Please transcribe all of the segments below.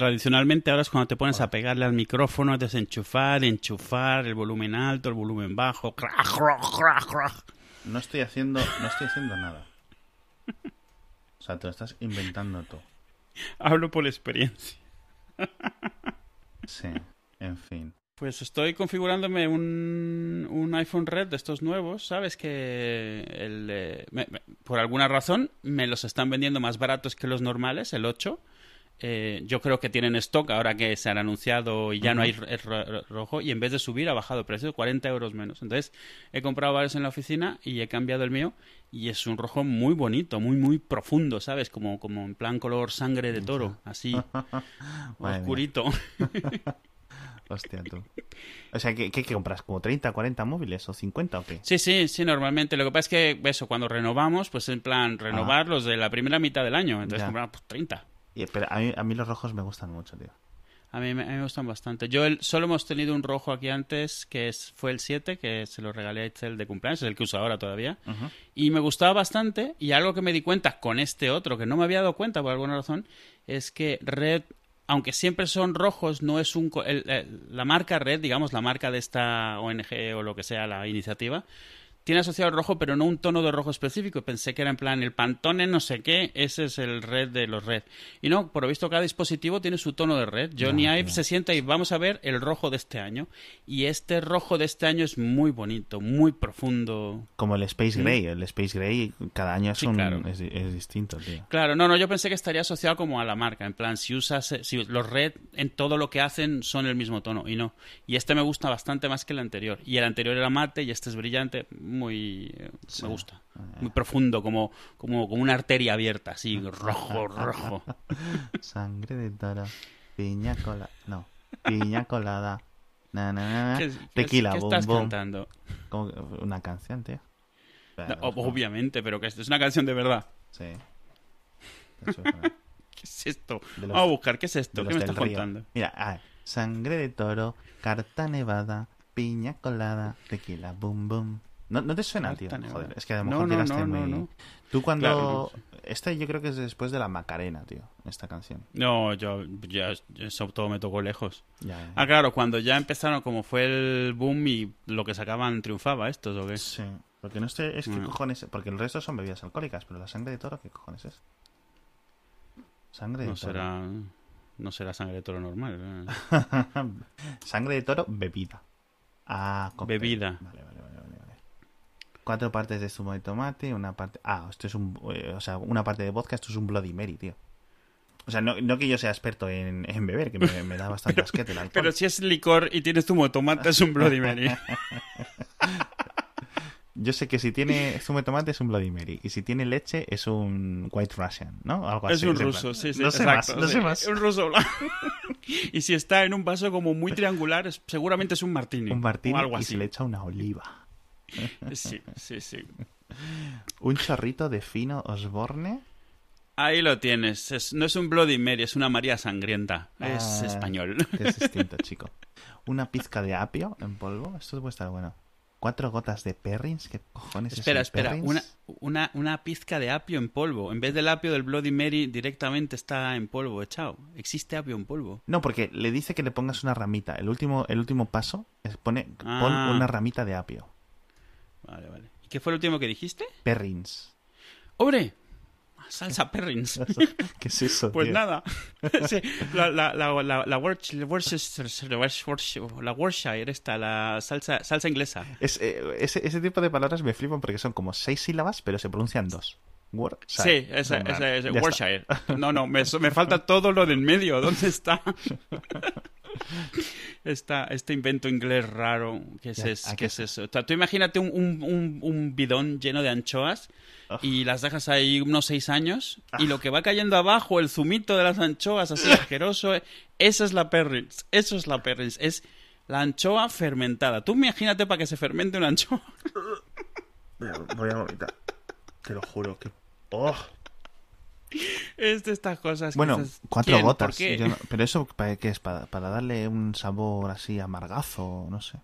tradicionalmente ahora es cuando te pones a pegarle al micrófono, desenchufar, enchufar, el volumen alto, el volumen bajo. No estoy haciendo, no estoy haciendo nada. O sea, te lo estás inventando todo. Hablo por experiencia. Sí, en fin. Pues estoy configurándome un, un iPhone Red de estos nuevos, ¿sabes? Que el, eh, me- me- por alguna razón me los están vendiendo más baratos que los normales, el 8. Eh, yo creo que tienen stock ahora que se han anunciado y ya no hay rojo y en vez de subir ha bajado el precio 40 euros menos. Entonces he comprado varios en la oficina y he cambiado el mío y es un rojo muy bonito, muy muy profundo, ¿sabes? Como, como en plan color sangre de toro, así oscurito. Hostia, tú. O sea, ¿qué, qué, compras? ¿Como 30, 40 móviles o 50 o qué? Sí, sí, sí, normalmente. Lo que pasa es que, eso, cuando renovamos, pues en plan, renovar los de la primera mitad del año. Entonces Ya. compramos pues, 30. Y, pero a mí, a mí los rojos me gustan mucho, tío. A mí, me- a mí me gustan bastante. Yo el- solo hemos tenido un rojo aquí antes, que es, fue el 7, que se lo regalé a Itzel de cumpleaños, es el que uso ahora todavía. Y me gustaba bastante, y algo que me di cuenta con este otro, que no me había dado cuenta por alguna razón, es que Red, aunque siempre son rojos, no es un... el- el- la marca Red, digamos, la marca de esta ONG o lo que sea, la iniciativa, tiene asociado el rojo, pero no un tono de rojo específico. Pensé que era en plan el Pantone no sé qué, ese es el red de los red. Y no, por lo visto cada dispositivo tiene su tono de red. Johnny Ya, Ive ya. se sienta y vamos a ver el rojo de este año. Y este rojo de este año es muy bonito, muy profundo. Como el Space Gray. El Space Gray cada año es, Sí, un, claro. es, es distinto, tío. Claro, no, no, yo pensé que estaría asociado como a la marca, en plan, si usas, si los red en todo lo que hacen son el mismo tono, y no. Y este me gusta bastante más que el anterior. Y el anterior era mate y este es brillante, muy, eh, me gusta. Muy profundo, como, como, como una arteria abierta, así, rojo, rojo. Sangre de toro. Piña colada. No. Piña colada. Na, na, na. ¿Qué, Tequila, qué boom, estás boom. cantando? Como Una canción, tío. No, obviamente, pero que esto es una canción de verdad. Sí. ¿Qué es esto? Los- Vamos a buscar, ¿qué es esto? ¿Qué me estás río. contando? Mira, ah, sangre de toro, carta nevada, piña colada, tequila, boom, boom. ¿No, no te suena, tío? Joder, es que a lo mejor no, no, muy... Tú cuando... Claro, Este yo creo que es después de la Macarena, tío, esta canción. No, yo, ya, eso todo me tocó lejos. Ya, ya. Ah, claro, cuando ya empezaron, como fue el boom y lo que sacaban triunfaba, estos o qué. Sí, porque no sé, es que Mm. cojones... Porque el resto son bebidas alcohólicas, pero la sangre de toro, ¿qué cojones es? Sangre de No toro. será, no será sangre de toro normal. ¿eh? sangre de toro, bebida. Ah, cóctel. Bebida. Vale, vale, vale. Cuatro partes de zumo de tomate, una parte... Ah, esto es un... eh, O sea, una parte de vodka, esto es un Bloody Mary, tío. O sea, no, no que yo sea experto en, en beber, que me, me da bastante asquete el alcohol. Pero si es licor y tienes zumo de tomate, es un Bloody Mary. Yo sé que si tiene zumo de tomate es un Bloody Mary. Y si tiene leche es un White Russian, ¿no? Algo es así. un en plan. ruso, sí, sí. No sé exacto, más, no sí. sé más. Un ruso blanco. y si está en un vaso como muy triangular, es- seguramente es un martini. Un martini o algo y así. se le echa una oliva. Sí, sí, sí. Un chorrito de fino Osborne. Ahí lo tienes. Es- no es un Bloody Mary, es una María Sangrienta. Es Ah, español. es distinto, chico. Una pizca de apio en polvo. Esto puede estar bueno. Cuatro gotas de Perrins. ¿Qué cojones es Espera, el espera. Perrins? Una, una, una pizca de apio en polvo. En vez del apio del Bloody Mary, directamente está en polvo echado. Existe apio en polvo. No, porque le dice que le pongas una ramita. El último, el último paso es pone pon Ah. una ramita de apio. Vale, vale. ¿Y qué fue el último que dijiste? Perrins. ¡Hombre! Salsa Perrins. ¿Qué es eso? Pues tío? nada. Sí, la, la, la, la, la, Worc- Worcestershire, esta, la salsa, salsa inglesa. Es, eh, ese, ese tipo de palabras me flipan porque son como seis sílabas, pero se pronuncian dos. Wor- Sí, esa, esa, esa. Worcestershire. No, no, me, me falta todo lo del medio. ¿Dónde está? Esta, este invento inglés raro. ¿Qué es, qué es eso? O sea, tú imagínate un, un, un, un bidón lleno de anchoas y las dejas ahí unos seis años Ah. y lo que va cayendo abajo, el zumito de las anchoas así asqueroso, eh, esa es la perrins. Eso es la perrins. Es la anchoa fermentada. Tú imagínate para que se fermente una anchoa. Voy a vomitar. Te lo juro que. ¡Oh! Es de estas cosas. que Bueno, cuatro ¿quién? ¿Por gotas. Yo no- pero eso, ¿para qué es? ¿Para, para darle un sabor así amargazo? No sé.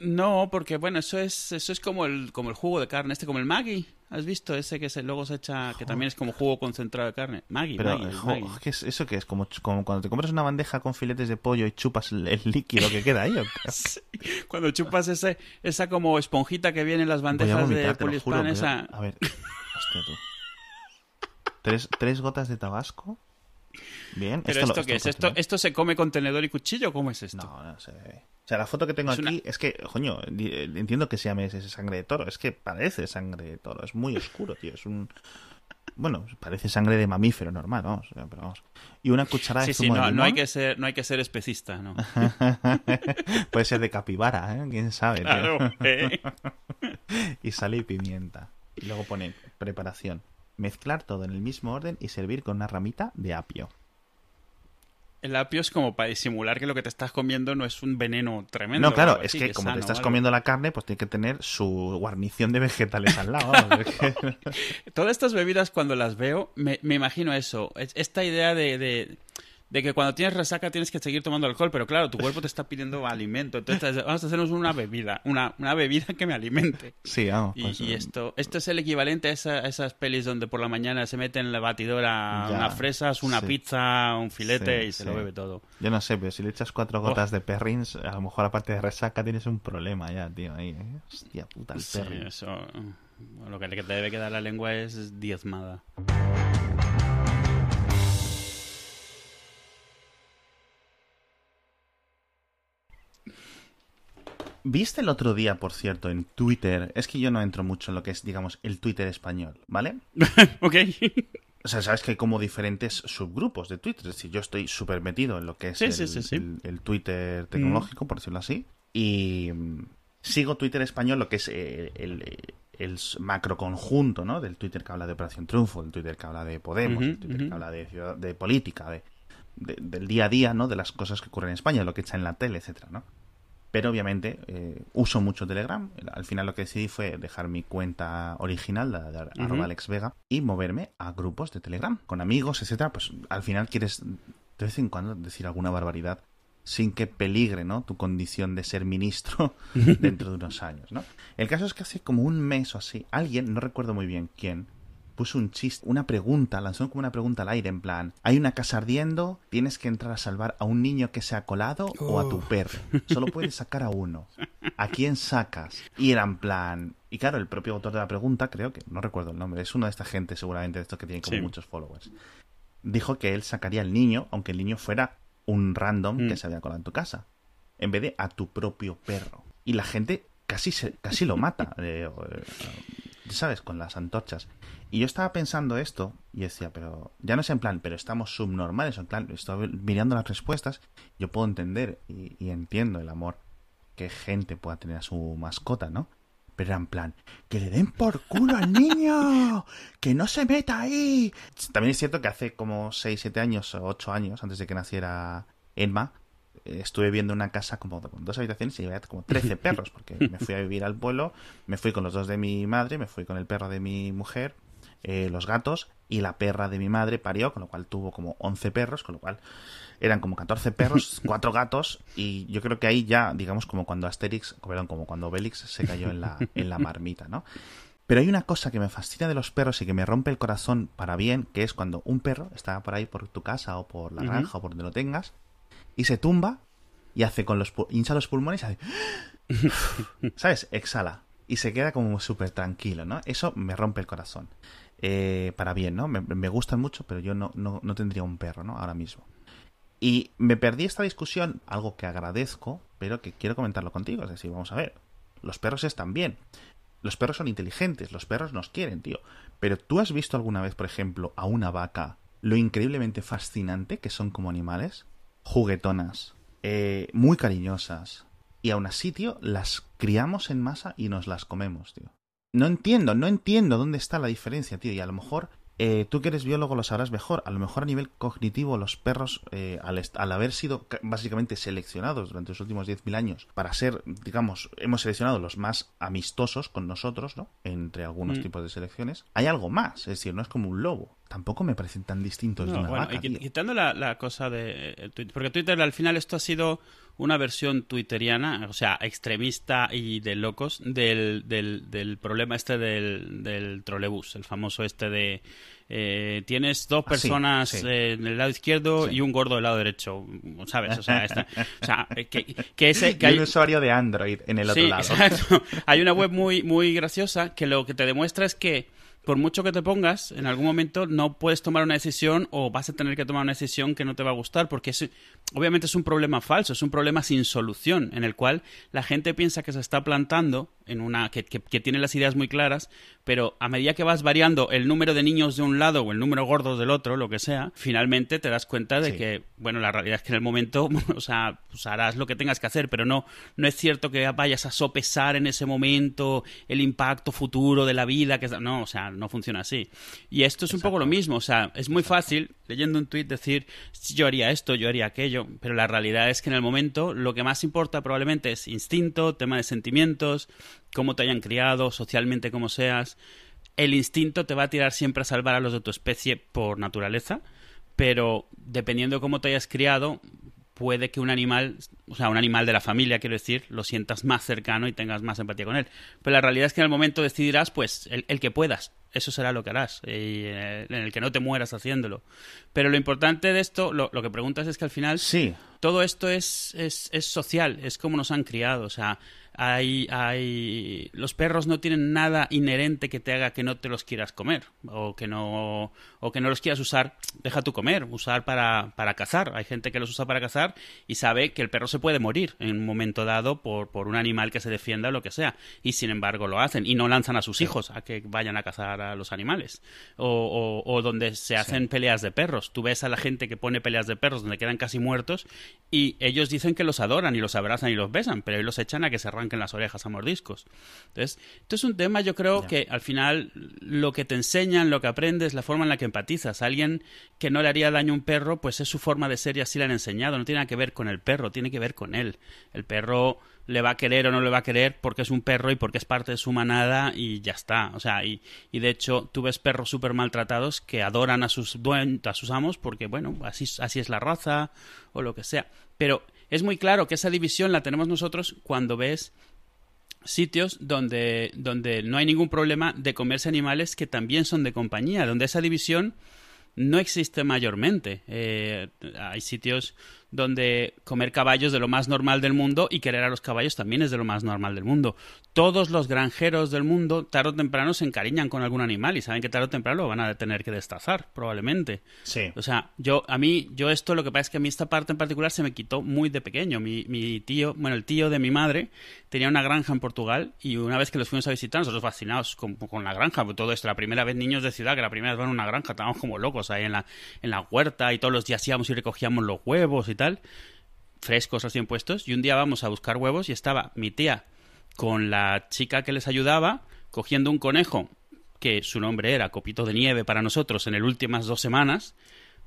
No, porque bueno, eso es eso es como el como el jugo de carne, este como el Maggi. ¿Has visto ese que se, luego se echa que también es como jugo concentrado de carne? Maggi, Pero, Maggi, jo, Maggi. ¿qué es, ¿eso qué es? Como, como cuando te compras una bandeja con filetes de pollo y chupas el, el líquido que queda ahí. Cuando chupas ese, esa como esponjita que viene en las bandejas vomitar, de Poliespan, esa... A ver, hostia tú. ¿Tres, tres gotas de tabasco. Bien. ¿Pero esto, qué es? ¿Esto. ¿Esto se come con tenedor y cuchillo o cómo es esto? No, no se. O sea, la foto que tengo Es una- aquí es que, coño, eh, entiendo que se llame ese sangre de toro. Es que parece sangre de toro. Es muy oscuro, tío. Es un. Bueno, parece sangre de mamífero normal, vamos. Pero vamos. Y una cucharada Sí, de sí, zumo no, de no hay que ser, no hay que ser especista, ¿no? Puede ser de capibara, ¿eh? ¿Quién sabe? tío? Claro, ¿eh? y sal y pimienta. Y luego pone preparación. Mezclar todo en el mismo orden y servir con una ramita de apio. El apio es como para disimular que lo que te estás comiendo no es un veneno tremendo. No, claro, es que como te estás comiendo la carne, pues tiene que tener su guarnición de vegetales al lado. Todas estas bebidas, cuando las veo, me, me imagino eso. Es- Esta idea de, de, de que cuando tienes resaca tienes que seguir tomando alcohol, pero claro, tu cuerpo te está pidiendo alimento. Entonces, vamos a hacernos una bebida, una, una bebida que me alimente. sí, vamos. Y, pues, y esto, esto es el equivalente a, esa- a esas pelis donde por la mañana se meten en la batidora Ya, unas fresas, una sí. pizza, un filete Sí, y se sí. lo bebe todo. Yo no sé, pero si le echas cuatro Oh. gotas de perrins, a lo mejor aparte de resaca tienes un problema ya, tío. Ahí, ¿eh? Hostia puta, el Sí, perrin. eso. Lo que te debe quedar la lengua es diezmada. ¿Viste el otro día, por cierto, en Twitter? Es que yo no entro mucho en lo que es, digamos, el Twitter español, ¿vale? ok. O sea, sabes que hay como diferentes subgrupos de Twitter. Es decir, yo estoy súper metido en lo que es Sí, el, sí, sí, sí. el- el Twitter tecnológico, por decirlo así. Y mm, sigo Twitter español, lo que es eh, el, el, el macro conjunto, ¿no? Del Twitter que habla de Operación Triunfo, el Twitter que habla de Podemos, Ujú, el Twitter que habla de, ciudad- de política, de, de- del día a día, ¿no? De las cosas que ocurren en España, lo que echa en la tele, etcétera, ¿no? Pero obviamente eh, uso mucho Telegram. Al final lo que decidí fue dejar mi cuenta original, la de arroba Alex Vega, y moverme a grupos de Telegram, con amigos, etcétera. Pues al final quieres de vez en cuando decir alguna barbaridad sin que peligre, ¿no? Tu condición de ser ministro dentro de unos años, ¿no? El caso es que hace como un mes o así, alguien, no recuerdo muy bien quién, puso un chiste, una pregunta, lanzó como una pregunta al aire en plan, hay una casa ardiendo, tienes que entrar a salvar a un niño que se ha colado o a tu perro. Solo puedes sacar a uno. ¿A quién sacas? Y era en plan... Y claro, el propio autor de la pregunta, creo que, no recuerdo el nombre, es uno de esta gente seguramente de estos que tiene como Sí. muchos followers. Dijo que él sacaría al niño, aunque el niño fuera un random que Mm. se había colado en tu casa, en vez de a tu propio perro. Y la gente casi, se, casi lo mata, eh, eh, ¿sabes? Con las antorchas. Y yo estaba pensando esto y decía, pero ya no es en plan, pero estamos subnormales, en plan, estoy mirando las respuestas, yo puedo entender y, entiendo el amor que gente pueda tener a su mascota, ¿no? Pero era en plan, que le den por culo al niño, que no se meta ahí. También es cierto que hace como 6, 7 años o 8 años, antes de que naciera Emma, estuve viendo una casa como con dos habitaciones y había como 13 perros, porque me fui a vivir al pueblo, me fui con los dos de mi madre, me fui con el perro de mi mujer, eh, los gatos, y la perra de mi madre parió, con lo cual tuvo como 11 perros, con lo cual eran como 14 perros, cuatro gatos, y yo creo que ahí ya, digamos, como cuando Asterix, perdón, como cuando Obelix se cayó en la, en la marmita, ¿no? Pero hay una cosa que me fascina de los perros y que me rompe el corazón para bien, que es cuando un perro está por ahí por tu casa o por la granja o por donde lo tengas, y se tumba y hace con los hincha los pulmones y hace ¿sabes? exhala y se queda como súper tranquilo no eso me rompe el corazón. Eh, para bien no me, me gustan mucho pero yo no, no, no tendría un perro no ahora mismo. Y me perdí esta discusión algo que agradezco pero que quiero comentarlo contigo es decir vamos a ver los perros están bien. Los perros son inteligentes los perros nos quieren tío. Pero tú has visto alguna vez por ejemplo a una vaca lo increíblemente fascinante que son como animales juguetonas, eh, muy cariñosas. Y aún así, tío, las criamos en masa y nos las comemos, tío. No entiendo, no entiendo dónde está la diferencia, tío. Y a lo mejor, eh, tú que eres biólogo lo sabrás mejor. A lo mejor a nivel cognitivo los perros, eh, al, al haber sido ca- básicamente seleccionados durante los últimos 10.000 años para ser, digamos, hemos seleccionado los más amistosos con nosotros, ¿no? Entre algunos Mm. tipos de selecciones. Hay algo más, es decir, no es como un lobo. Tampoco me parecen tan distintos de No, una bueno, vaca, y quitando la, la cosa de eh, el Twitter, porque Twitter al final esto ha sido una versión twitteriana, o sea, extremista y de locos del, del, del problema este del, del trolebús, el famoso este de eh, tienes dos Ah, sí, personas sí. eh, en el lado izquierdo Sí. y un gordo del lado derecho, ¿sabes? O sea, esta- o sea eh, que, que ese que Y hay- un usuario de Android en el otro lado. exacto. Hay una web muy, muy graciosa que lo que te demuestra es que por mucho que te pongas, en algún momento no puedes tomar una decisión o vas a tener que tomar una decisión que no te va a gustar, porque es, obviamente es un problema falso, es un problema sin solución, en el cual la gente piensa que se está plantando en una que, que- que tiene las ideas muy claras, pero a medida que vas variando el número de niños de un lado o el número gordo del otro, lo que sea, finalmente te das cuenta de Sí. que, bueno, la realidad es que en el momento, o sea, pues harás lo que tengas que hacer, pero no, no es cierto que vayas a sopesar en ese momento el impacto futuro de la vida, que no, o sea, no funciona así. Y esto es un poco lo mismo, o sea, es muy fácil leyendo un tuit decir, "Sí, yo haría esto, yo haría aquello, pero la realidad es que en el momento lo que más importa probablemente es instinto, tema de sentimientos, cómo te hayan criado, socialmente como seas. El instinto te va a tirar siempre a salvar a los de tu especie por naturaleza, pero dependiendo de cómo te hayas criado, puede que un animal, o sea, un animal de la familia, quiero decir, lo sientas más cercano y tengas más empatía con él. Pero la realidad es que en el momento decidirás, pues, el, el que puedas. Eso será lo que harás, y, eh, en el que no te mueras haciéndolo. Pero lo importante de esto, lo, lo que preguntas es que al final Sí, todo esto es, es, es social, es como nos han criado. O sea, hay, hay. Los perros no tienen nada inherente que te haga que no te los quieras comer. O que no. O que no los quieras usar. Deja tu comer, usar para, para cazar. Hay gente que los usa para cazar y sabe que el perro se puede morir en un momento dado por, por un animal que se defienda o lo que sea. Y sin embargo lo hacen. Y no lanzan a sus hijos a que vayan a cazar a los animales. O, o, o donde se hacen peleas de perros. Tú ves a la gente que pone peleas de perros donde quedan casi muertos y ellos dicen que los adoran y los abrazan y los besan, pero ellos los echan a que se arranquen las orejas a mordiscos. Entonces, esto es un tema, yo creo que al final lo que te enseñan, lo que aprendes, la forma en la que empatizas. Alguien que no le haría daño a un perro, pues es su forma de ser y así le han enseñado. No tiene nada que ver con el perro, tiene que ver con él. El perro le va a querer o no le va a querer porque es un perro y porque es parte de su manada y ya está. O sea, y, y de hecho tú ves perros súper maltratados que adoran a sus dueños, a sus amos porque, bueno, así, así es la raza o lo que sea. Pero es muy claro que esa división la tenemos nosotros cuando ves sitios donde, donde no hay ningún problema de comerse animales que también son de compañía, donde esa división no existe mayormente. Eh, hay sitios donde comer caballos es de lo más normal del mundo y querer a los caballos también es de lo más normal del mundo. Todos los granjeros del mundo tarde o temprano se encariñan con algún animal y saben que tarde o temprano lo van a tener que destazar, probablemente. sí. O sea, yo, a mí, yo esto, lo que pasa es que a mí esta parte en particular se me quitó muy de pequeño. Mi, mi tío, bueno, el tío de mi madre tenía una granja en Portugal y una vez que los fuimos a visitar, nosotros fascinados con, con la granja, todo esto, la primera vez niños de ciudad, que la primera vez van a una granja, estábamos como locos ahí en la, en la huerta y todos los días íbamos y recogíamos los huevos y tal, frescos recién puestos, y un día vamos a buscar huevos y estaba mi tía con la chica que les ayudaba cogiendo un conejo que su nombre era Copito de Nieve para nosotros en las últimas dos semanas,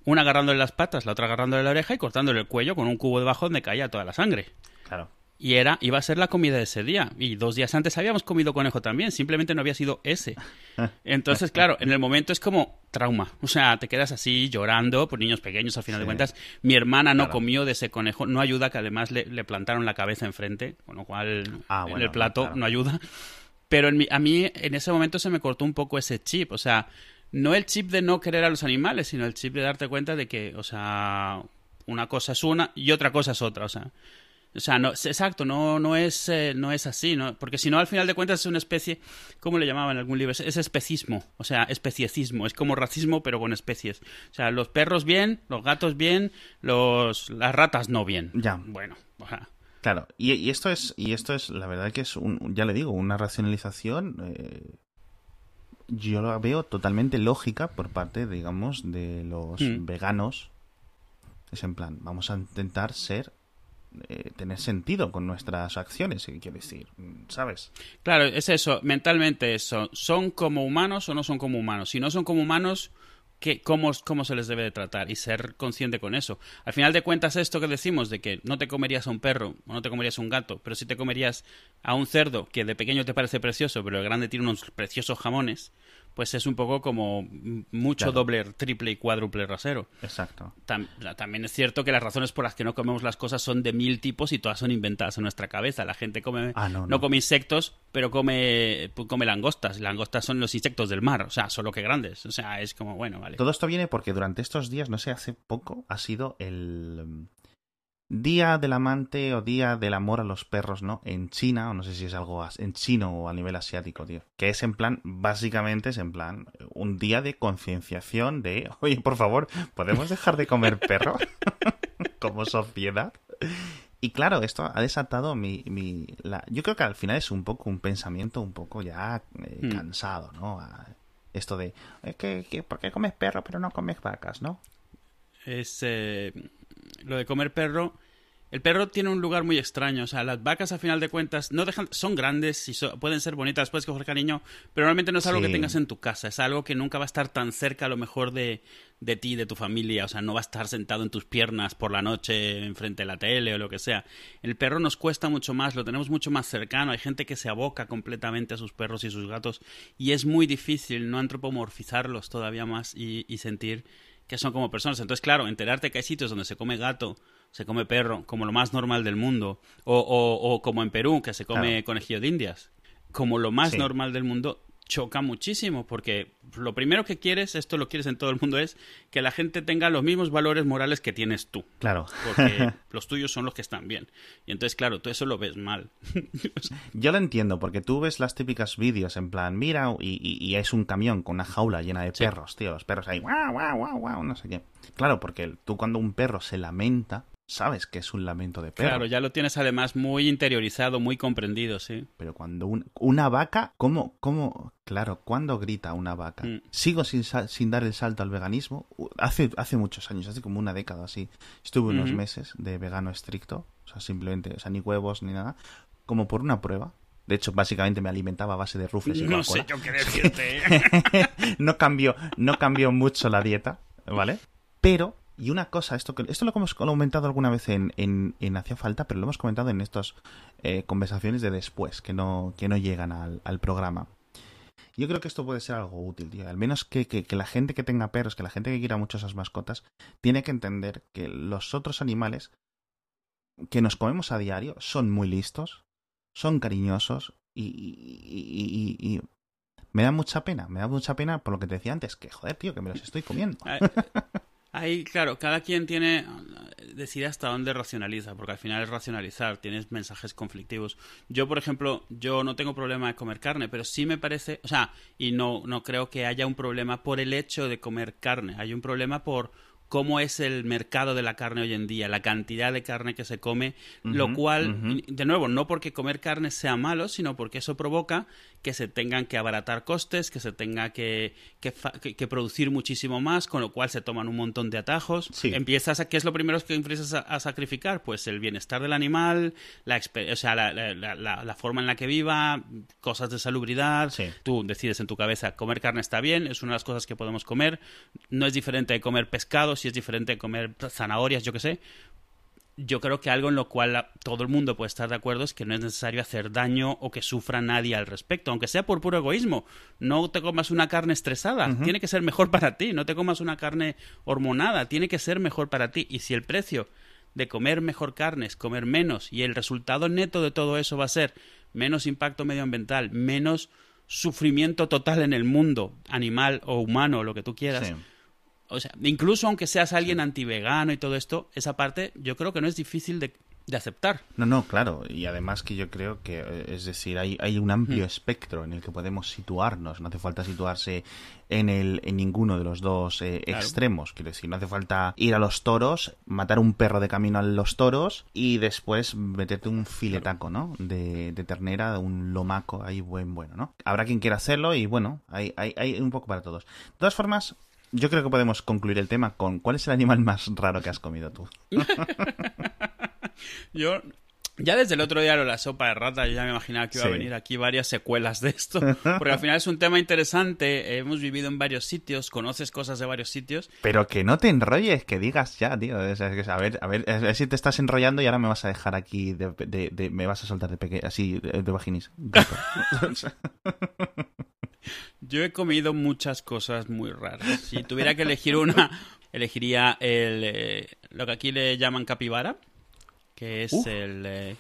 una agarrándole las patas, la otra agarrándole la oreja y cortándole el cuello con un cubo debajo donde caía toda la sangre. Claro. Y era, iba a ser la comida de ese día. Y dos días antes habíamos comido conejo también, simplemente no había sido ese. Entonces, claro, en el momento es como trauma. O sea, te quedas así llorando por niños pequeños, al final de cuentas. Mi hermana no Claro. comió de ese conejo, no ayuda que además le, le plantaron la cabeza enfrente, con lo cual Ah, en el plato claro. no ayuda. Pero en mi- a mí en ese momento se me cortó un poco ese chip. O sea, no el chip de no querer a los animales, sino el chip de darte cuenta de que, o sea, una cosa es una y otra cosa es otra. O sea, o sea, no, exacto, no, no, es, eh, no es así, ¿no? Porque si no, al final de cuentas es una especie, ¿cómo le llamaban en algún libro? Es, es especismo, o sea, especiecismo, es como racismo pero con especies. O sea, los perros bien, los gatos bien, los, las ratas no bien. Ya. Bueno, o sea, Claro, y, y esto es, y esto es, la verdad que es un, ya le digo, una racionalización, eh, yo la veo totalmente lógica por parte, digamos, de los Mm. veganos. Es en plan, vamos a intentar ser, eh, tener sentido con nuestras acciones, quiero decir, ¿sabes? Claro, es eso, mentalmente eso. ¿Son como humanos o no son como humanos? Si no son como humanos, ¿qué, cómo, ¿cómo se les debe de tratar? Y ser consciente con eso. Al final de cuentas, esto que decimos de que no te comerías a un perro o no te comerías a un gato, pero sí te comerías a un cerdo que de pequeño te parece precioso, pero de grande tiene unos preciosos jamones, pues es un poco como mucho Claro. doble, triple y cuádruple rasero. Exacto. Tam- también es cierto que las razones por las que no comemos las cosas son de mil tipos y todas son inventadas en nuestra cabeza. La gente come, Ah, no, no. come insectos, pero come, come langostas. Langostas son los insectos del mar, o sea, solo que grandes. O sea, es como, bueno, vale. Todo esto viene porque durante estos días, no sé, hace poco, ha sido el Día del Amante o Día del Amor a los Perros, ¿no? En China, o no sé si es algo en chino o a nivel asiático, tío. Que es en plan, básicamente es en plan, un día de concienciación de, oye, por favor, ¿podemos dejar de comer perro? Como sociedad. Y claro, esto ha desatado mi... mi la... Yo creo que al final es un poco un pensamiento un poco ya eh, Hmm. cansado, ¿no? A- Esto de, es que, que- ¿por qué comes perro pero no comes vacas, no? es eh, lo de comer perro. El perro tiene un lugar muy extraño. O sea, las vacas, a final de cuentas, no dejan, son grandes y so- pueden ser bonitas, puedes coger cariño, pero realmente no es algo Sí. que tengas en tu casa. Es algo que nunca va a estar tan cerca, a lo mejor, de, de ti, de tu familia. O sea, no va a estar sentado en tus piernas por la noche, enfrente de la tele o lo que sea. El perro nos cuesta mucho más, lo tenemos mucho más cercano. Hay gente que se aboca completamente a sus perros y sus gatos y es muy difícil no antropomorfizarlos todavía más y, y sentir que son como personas. Entonces, claro, enterarte que hay sitios donde se come gato, se come perro, como lo más normal del mundo, o, o- o como en Perú, que se come Claro. conejillo de indias, como lo más Sí. normal del mundo, choca muchísimo, porque lo primero que quieres, esto lo quieres en todo el mundo, es que la gente tenga los mismos valores morales que tienes tú, Claro. porque los tuyos son los que están bien. Y entonces, claro, tú eso lo ves mal. Yo lo entiendo, porque tú ves las típicas vídeos en plan, mira, y, y- y es un camión con una jaula llena de Sí. perros, tío. Los perros ahí, guau, guau, guau, guau, no sé qué. Claro, porque tú cuando un perro se lamenta, sabes que es un lamento de perro. Claro, ya lo tienes además muy interiorizado, muy comprendido, sí. Pero cuando un- una vaca, ¿cómo, cómo? Claro, ¿cuándo grita una vaca? Mm. Sigo sin, sin dar el salto al veganismo. Hace, hace muchos años, hace como una década así. Estuve unos meses de vegano estricto. O sea, simplemente, o sea, ni huevos ni nada. Como por una prueba. De hecho, básicamente me alimentaba a base de rufles y No sé yo qué decirte. ¿eh? no cambió, no cambió mucho la dieta, ¿vale? Pero, y una cosa, esto que esto lo hemos comentado alguna vez en, en, en Hacía Falta, pero lo hemos comentado en estas eh, conversaciones de después, que no, que no llegan al, al programa. Yo creo que esto puede ser algo útil, tío. Al menos que, que, que la gente que tenga perros, que la gente que quiera mucho esas mascotas, tiene que entender que los otros animales que nos comemos a diario son muy listos, son cariñosos y, y- y- y- y me da mucha pena, me da mucha pena por lo que te decía antes, que joder, tío, que me los estoy comiendo. Ahí- claro, cada quien tiene. decide hasta dónde racionaliza, porque al final es racionalizar, tienes mensajes conflictivos. Yo, por ejemplo, yo no tengo problema de comer carne, pero sí me parece. O sea, y no, no creo que haya un problema por el hecho de comer carne. Hay un problema por cómo es el mercado de la carne hoy en día, la cantidad de carne que se come, lo cual, de nuevo, no porque comer carne sea malo, sino porque eso provoca que se tengan que abaratar costes, que se tenga que, que, fa- que- que producir muchísimo más, con lo cual se toman un montón de atajos. Sí. Empiezas a, ¿qué es lo primero que empiezas a, a sacrificar? Pues el bienestar del animal, la, expe- o sea, la, la- la- la- la forma en la que viva, cosas de salubridad. Sí. Tú decides en tu cabeza, comer carne está bien, es una de las cosas que podemos comer. No es diferente de comer pescado, si es diferente comer zanahorias, yo qué sé yo creo que algo en lo cual todo el mundo puede estar de acuerdo es que no es necesario hacer daño o que sufra nadie al respecto, aunque sea por puro egoísmo. No te comas una carne estresada, tiene que ser mejor para ti, no te comas una carne hormonada, tiene que ser mejor para ti. Y si el precio de comer mejor carne es comer menos y el resultado neto de todo eso va a ser menos impacto medioambiental, menos sufrimiento total en el mundo, animal o humano, lo que tú quieras, Sí. O sea, incluso aunque seas alguien antivegano y todo esto, esa parte yo creo que no es difícil de, de aceptar. No, no, claro. Y además que yo creo que, eh, es decir, hay, hay un amplio espectro en el que podemos situarnos. No hace falta situarse en, el, en ninguno de los dos eh, Claro. extremos. Quiero decir, no hace falta ir a los toros, matar un perro de camino a los toros y después meterte un filetaco, ¿no? De, de ternera, un lomaco ahí buen, bueno, ¿no? Habrá quien quiera hacerlo y bueno, hay, hay, hay un poco para todos. De todas formas, yo creo que podemos concluir el tema con ¿cuál es el animal más raro que has comido tú? Yo ya desde el otro día lo de la sopa de rata, yo ya me imaginaba que iba a Sí. venir aquí varias secuelas de esto, porque al final es un tema interesante, hemos vivido en varios sitios, conoces cosas de varios sitios, Pero que no te enrolles, que digas ya, tío. A ver, a ver, a ver si te estás enrollando y ahora me vas a dejar aquí, de, de- de- me vas a soltar de pequeño, así, de, de vaginis. Yo he comido muchas cosas muy raras. Si tuviera que elegir una, elegiría el, eh, lo que aquí le llaman capibara, que es Uf. el... eh,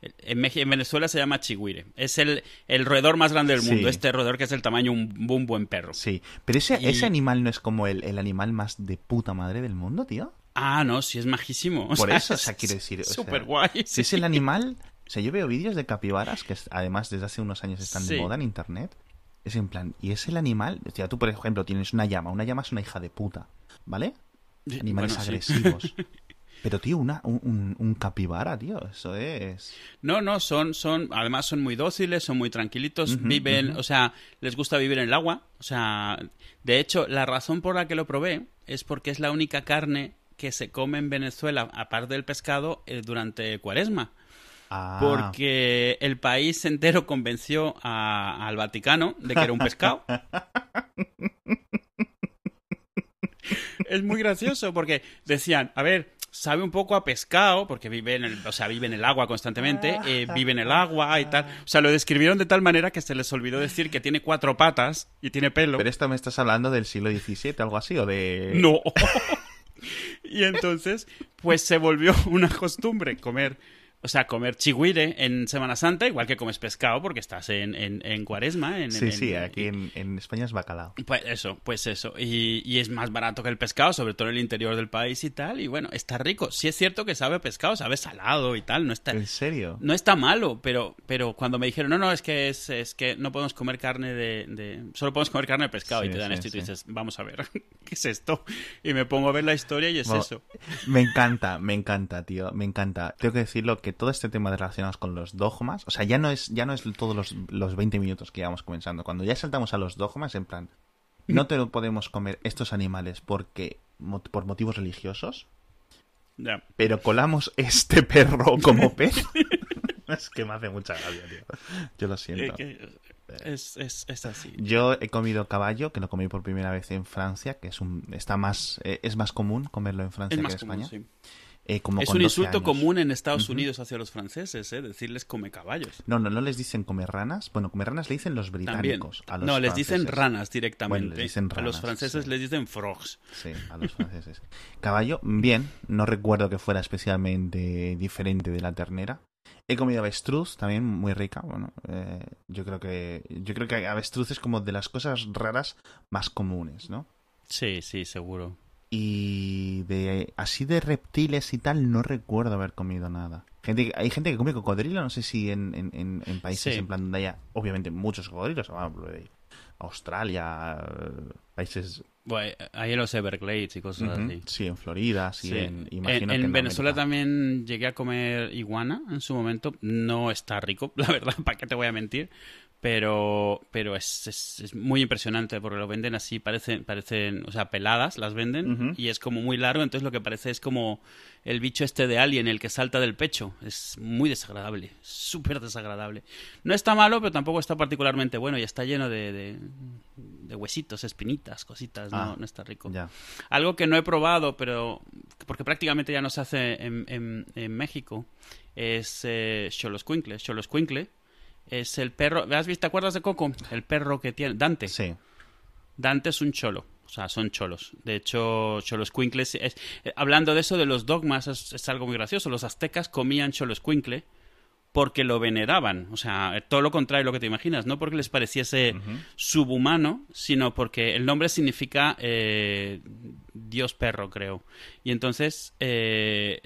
en, en Venezuela se llama chigüire. Es el, el roedor más grande del mundo. Sí. Este roedor que es el tamaño de un, un buen perro. Sí, pero ese, Y- ese animal no es como el, el animal más de puta madre del mundo, tío. Ah, no, sí es majísimo. O Por sea, eso, o sea, quiero decir, Súper guay. Si es el animal... O sea, yo veo vídeos de capibaras que además desde hace unos años están Sí. de moda en internet. Es en plan, y es el animal... O sea, tú, por ejemplo, tienes una llama. Una llama es una hija de puta, ¿vale? Animales Bueno, sí. agresivos. Pero, tío, una, un, un- capibara, tío, eso es... No, no, son, son, además son muy dóciles, son muy tranquilitos, viven, o sea, les gusta vivir en el agua. O sea, de hecho, la razón por la que lo probé es porque es la única carne que se come en Venezuela, aparte del pescado, eh, durante cuaresma. Ah, Porque el país entero convenció a- al Vaticano de que era un pescado. es muy gracioso porque decían, a ver, sabe un poco a pescado, porque vive en el, o sea, vive en el agua constantemente, eh, vive en el agua y tal. O sea, lo describieron de tal manera que se les olvidó decir que tiene cuatro patas y tiene pelo. Pero esto me estás hablando del siglo XVII, algo así, o de... No. y entonces, pues se volvió una costumbre comer, o sea, comer chigüire en Semana Santa, igual que comes pescado, porque estás en, en, en cuaresma. En, Sí, en- sí, aquí en, en España es bacalao. Pues eso, pues eso. Y, y es más barato que el pescado, sobre todo en el interior del país y tal. Y bueno, está rico. Sí es cierto que sabe a pescado, sabe salado y tal. No está, ¿En serio? no está malo, pero, pero cuando me dijeron, no, no, es que es, es que no podemos comer carne de, de- Solo podemos comer carne de pescado y te dan sí, esto y tú sí. dices, vamos a ver, ¿qué es esto? Y me pongo a ver la historia y es Bueno, eso. Me encanta, me encanta, tío, me encanta. Tengo que decirlo que todo este tema relacionados con los dogmas, o sea, ya no es, ya no es todos los, los 20 minutos que íbamos comenzando. Cuando ya saltamos a los dogmas, en plan, no te lo podemos comer estos animales porque por motivos religiosos, pero colamos este perro como pez. es que me hace mucha gracia, tío. Yo lo Eh, siento. que es, es, es así. Yo he comido caballo, que lo comí por primera vez en Francia, que es un está más eh, es más común comerlo en Francia Es que en común, España. sí. Eh, como Es un 12 insulto años. común en Estados. Unidos hacia los franceses, ¿eh? Decirles come caballos. No, no, no les dicen comer ranas. Bueno, comer ranas le dicen los británicos. A los no, les dicen ranas directamente. Bueno, les dicen a los franceses sí. les dicen frogs. Sí, a los franceses. Caballo, bien. No recuerdo que fuera especialmente diferente de la ternera. He comido avestruz, también muy rica. Bueno, eh, yo creo que yo creo que avestruz es como de las cosas raras más comunes, ¿no? Sí, sí, seguro. Y de así de reptiles y tal, no recuerdo haber comido nada. Gente, hay gente que come cocodrilo, no sé si en, en, en- en países Sí. en plan donde haya, obviamente, muchos cocodrilos, Australia, países. Bueno, hay en los Everglades y cosas Ujú, así. Sí, en Florida, sí, Sí. en. En, Imagino en que Venezuela América. también llegué a comer iguana en su momento. No está rico, la verdad, ¿para qué te voy a mentir? Pero, pero es, es, es muy impresionante porque lo venden así, parecen, parecen, o sea, peladas las venden y es como muy largo, entonces lo que parece es como el bicho este de Alien, el que salta del pecho. Es muy desagradable, súper desagradable. No está malo, pero tampoco está particularmente bueno y está lleno de, de, de huesitos, espinitas, cositas, no, Ah, no está rico. Ya. Algo que no he probado, pero porque prácticamente ya no se hace en, en- en México, es eh, Xoloscuincle. Xoloscuincle es el perro. ¿Has visto? ¿Te acuerdas de Coco? El perro que tiene. Dante. Sí. Dante es un cholo. O sea, son cholos. De hecho, Xoloscuincle es, es- eh, hablando de eso de los dogmas, es, es algo muy gracioso. Los aztecas comían Xoloscuincle porque lo veneraban. O sea, todo lo contrario de lo que te imaginas. No porque les pareciese subhumano, sino porque el nombre significa eh, Dios perro, creo. Y entonces eh,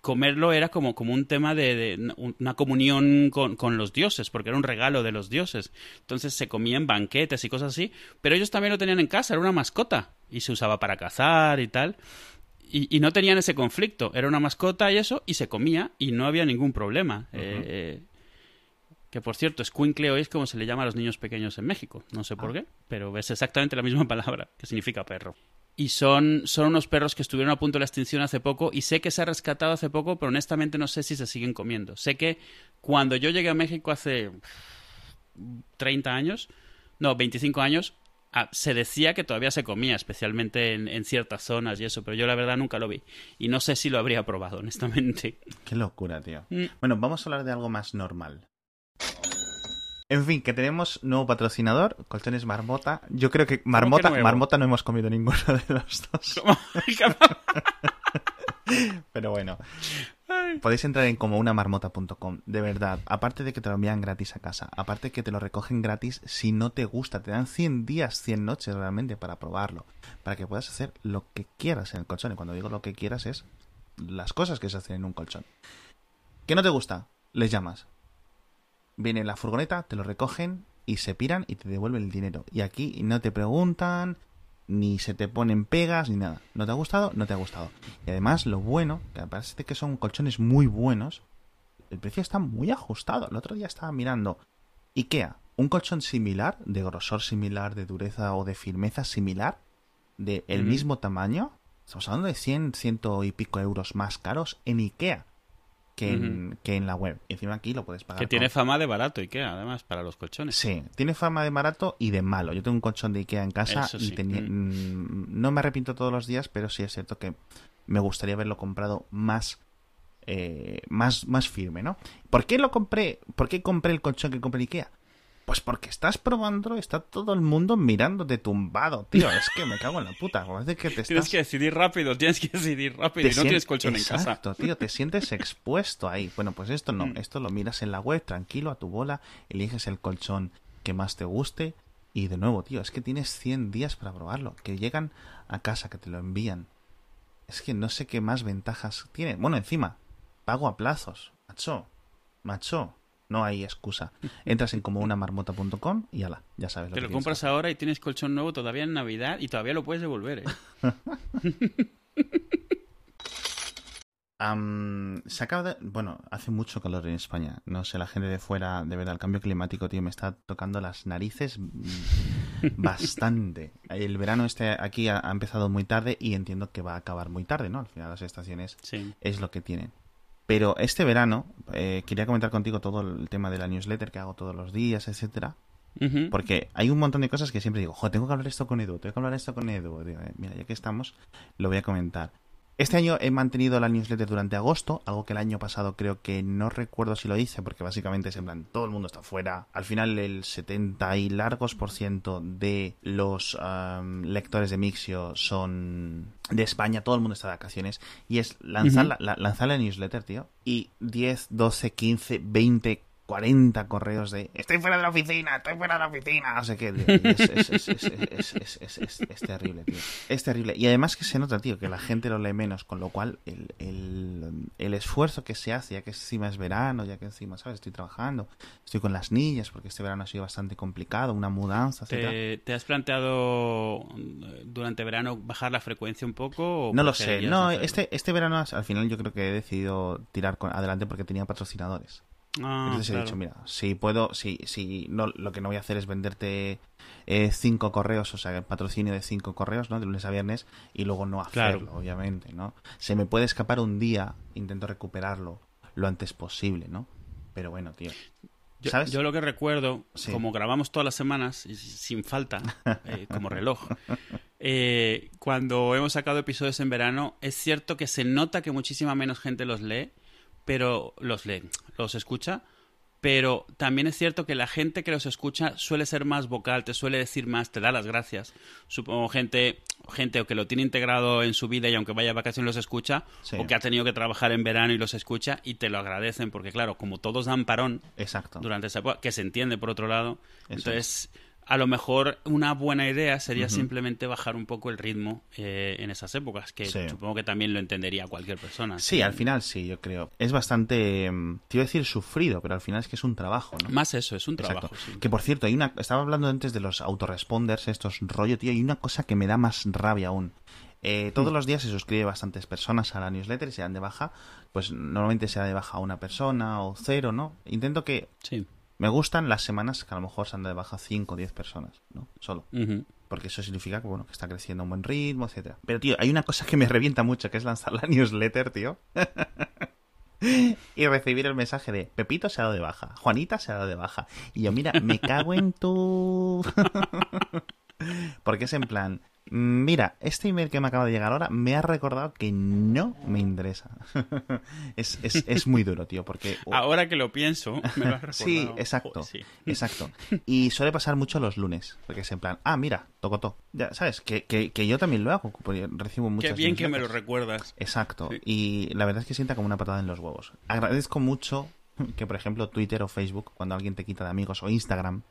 comerlo era como, como un tema de, de una comunión con, con los dioses, porque era un regalo de los dioses. Entonces se comía en banquetes y cosas así, pero ellos también lo tenían en casa, era una mascota y se usaba para cazar y tal. Y, y no tenían ese conflicto, era una mascota y eso, y se comía y no había ningún problema. Eh, que por cierto, escuincle hoy es como se le llama a los niños pequeños en México. No sé por Ah. qué, pero es exactamente la misma palabra, que significa perro. Y son, son unos perros que estuvieron a punto de la extinción hace poco y sé que se ha rescatado hace poco, pero honestamente no sé si se siguen comiendo. Sé que cuando yo llegué a México hace 30 años, no, 25 años, ah, se decía que todavía se comía, especialmente en, en ciertas zonas y eso, pero yo la verdad nunca lo vi. Y no sé si lo habría probado, honestamente. Qué locura, tío. Mm. Bueno, vamos a hablar de algo más normal. En fin, que tenemos nuevo patrocinador, Colchones Marmota. Yo creo que Marmota? Marmota no hemos comido ninguno de los dos. Pero bueno, podéis entrar en comounamarmota.com, de verdad. Aparte de que te lo envían gratis a casa, aparte de que te lo recogen gratis si no te gusta, te dan 100 días, 100 noches realmente para probarlo, para que puedas hacer lo que quieras en el colchón. Y cuando digo lo que quieras es las cosas que se hacen en un colchón. ¿Qué no te gusta? Les llamas. Viene la furgoneta, te lo recogen y se piran y te devuelven el dinero. Y aquí no te preguntan, ni se te ponen pegas, ni nada. ¿No te ha gustado? No te ha gustado. Y además, lo bueno, que aparte de que son colchones muy buenos, el precio está muy ajustado. El otro día estaba mirando IKEA, un colchón similar, de grosor similar, de dureza o de firmeza similar, de el mismo tamaño. Estamos hablando de 100, ciento y pico euros más caros en IKEA que en, que en la web. Encima aquí lo puedes pagar. Que tiene con- fama de barato Ikea, además, para los colchones. Sí, tiene fama de barato y de malo. Yo tengo un colchón de Ikea en casa Eso y sí. tenía, mm, no me arrepiento todos los días, pero sí es cierto que me gustaría haberlo comprado más, eh, más, más firme, ¿no? ¿Por qué lo compré? ¿Por qué compré el colchón que compré en Ikea? Pues porque estás probándolo, está todo el mundo mirándote tumbado, tío. Es que me cago en la puta. Parece que te Tienes estás que decidir rápido, tienes que decidir rápido y no sien- tienes colchón en Exacto, casa. tío, te sientes expuesto ahí. Bueno, pues esto no, Mm. esto lo miras en la web, tranquilo, a tu bola, eliges el colchón que más te guste y de nuevo, tío, es que tienes 100 días para probarlo, que llegan a casa, que te lo envían. Es que no sé qué más ventajas tiene. Bueno, encima, pago a plazos. Macho, macho, no hay excusa. Entras en comounamarmota.com y ala, ya sabes lo Te que lo que compras ahora y tienes colchón nuevo todavía en Navidad y todavía lo puedes devolver, ¿eh? Am, se acaba de... Bueno, hace mucho calor en España. No sé, la gente de fuera, de verdad, el cambio climático, tío, me está tocando las narices bastante. El verano este aquí ha, ha empezado muy tarde y entiendo que va a acabar muy tarde, ¿no? Al final las estaciones Sí. es lo que tienen. Pero este verano, eh, quería comentar contigo todo el tema de la newsletter que hago todos los días, etcétera. Porque hay un montón de cosas que siempre digo, jo, tengo que hablar esto con Edu, tengo que hablar esto con Edu. Digo, eh, mira, ya que estamos, lo voy a comentar. Este año he mantenido la newsletter durante agosto, algo que el año pasado creo que no recuerdo si lo hice, porque básicamente es en plan, todo el mundo está fuera. Al final el 70 y largos por ciento de los lectores de Mixio son de España, todo el mundo está de vacaciones, y es lanzar, la, la- lanzar la newsletter, tío, y 10, 12, 15, 20, 40 correos de estoy fuera de la oficina, estoy fuera de la oficina, no sé qué. Es, terrible, tío. Es terrible. Y además que se nota, tío, que la gente lo lee menos, con lo cual el, el- el esfuerzo que se hace, ya que encima es verano, ya que encima, ¿sabes? Estoy trabajando, estoy con las niñas, porque este verano ha sido bastante complicado, una mudanza. ¿Te, te has planteado eh, durante verano bajar la frecuencia un poco? o No lo sé. No, hacerlo? este, este verano al final yo creo que he decidido tirar con, adelante porque tenía patrocinadores. Ah, Entonces he dicho, mira, si puedo, si, si no, lo que no voy a hacer es venderte eh, cinco correos, o sea, el patrocinio de cinco correos, ¿no? De lunes a viernes, y luego no hacerlo, Claro. obviamente, ¿no? Se me puede escapar un día, intento recuperarlo lo antes posible, ¿no? Pero bueno, tío. Yo, ¿Sabes? yo lo que recuerdo, Sí. como grabamos todas las semanas, sin falta, eh, como reloj, eh, cuando hemos sacado episodios en verano, es cierto que se nota que muchísima menos gente los lee, pero los lee, los escucha, pero también es cierto que la gente que los escucha suele ser más vocal, te suele decir más, te da las gracias. Supongo gente, gente o que lo tiene integrado en su vida y aunque vaya a vacaciones los escucha, Sí. o que ha tenido que trabajar en verano y los escucha y te lo agradecen, porque claro, como todos dan parón, Exacto. durante esa época, que se entiende por otro lado. Eso Entonces, a lo mejor una buena idea sería simplemente bajar un poco el ritmo eh, en esas épocas, que Sí. supongo que también lo entendería cualquier persona. Sí, al final sí, yo creo. Es bastante, mm, te iba a decir sufrido, pero al final es que es un trabajo, ¿no? Más eso, es un Exacto. trabajo. sí. Que por cierto, hay una. Estaba hablando antes de los autoresponders, estos rollo, tío, y una cosa que me da más rabia aún. Eh, todos Mm. los días se suscribe bastantes personas a la newsletter y se dan de baja. Pues normalmente se da de baja una persona o cero, ¿no? Intento que. Sí. Me gustan las semanas que a lo mejor se han dado de baja 5 o 10 personas, ¿no? Solo. Porque eso significa que, bueno, que está creciendo a un buen ritmo, etcétera. Pero, tío, hay una cosa que me revienta mucho, que es lanzar la newsletter, tío. y recibir el mensaje de Pepito se ha dado de baja, Juanita se ha dado de baja. Y yo, mira, me cago en tu... Porque es en plan, Mira, este email que me acaba de llegar ahora me ha recordado que no me interesa. es, es, es muy duro, tío, porque... Ahora que lo pienso, me lo has recordado. Sí, exacto. Sí. Exacto. Y suele pasar mucho los lunes, porque es en plan, ah, mira, tocotó. Ya, ¿sabes? Que, que, que yo también lo hago, porque recibo muchas Qué bien que me lo recuerdas. Exacto. Sí. Y la verdad es que sienta como una patada en los huevos. Agradezco mucho que, por ejemplo, Twitter o Facebook, cuando alguien te quita de amigos, o Instagram,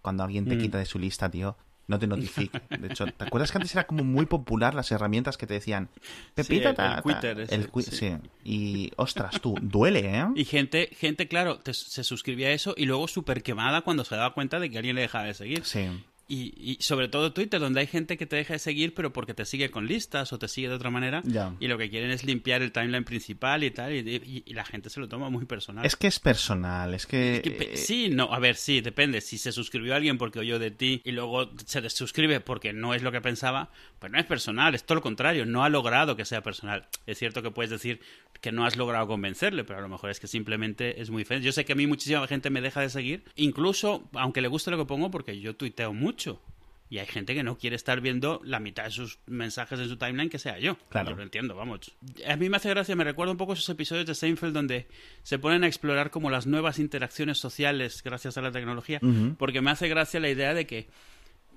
cuando alguien te Mm. quita de su lista, tío, no te notifique. De hecho, ¿te acuerdas que antes era como muy popular las herramientas que te decían, Pepita, el- el ta"? Twitter ese, el cui- sí. sí. Y, ostras, tú, duele, ¿eh? Y gente, gente claro, te- se suscribía a eso y luego súper quemada cuando se daba cuenta de que alguien le dejaba de seguir. Sí. Y, y sobre todo Twitter, donde hay gente que te deja de seguir, pero porque te sigue con listas o te sigue de otra manera. Ya. Y lo que quieren es limpiar el timeline principal y tal. Y, y- y la gente se lo toma muy personal. Es que es personal, es que... Es que pe- eh, sí, no, a ver, sí, depende. Si se suscribió a alguien porque oyó de ti y luego se desuscribe porque no es lo que pensaba, pues no es personal, es todo lo contrario, no ha logrado que sea personal. Es cierto que puedes decir que no has logrado convencerle, pero a lo mejor es que simplemente es muy diferente. Yo sé que a mí muchísima gente me deja de seguir, incluso aunque le guste lo que pongo, porque yo tuiteo mucho. Y hay gente que no quiere estar viendo la mitad de sus mensajes en su timeline que sea yo. Claro. Yo lo entiendo, vamos. A mí me hace gracia, me recuerda un poco esos episodios de Seinfeld donde se ponen a explorar como las nuevas interacciones sociales gracias a la tecnología. Porque me hace gracia la idea de que,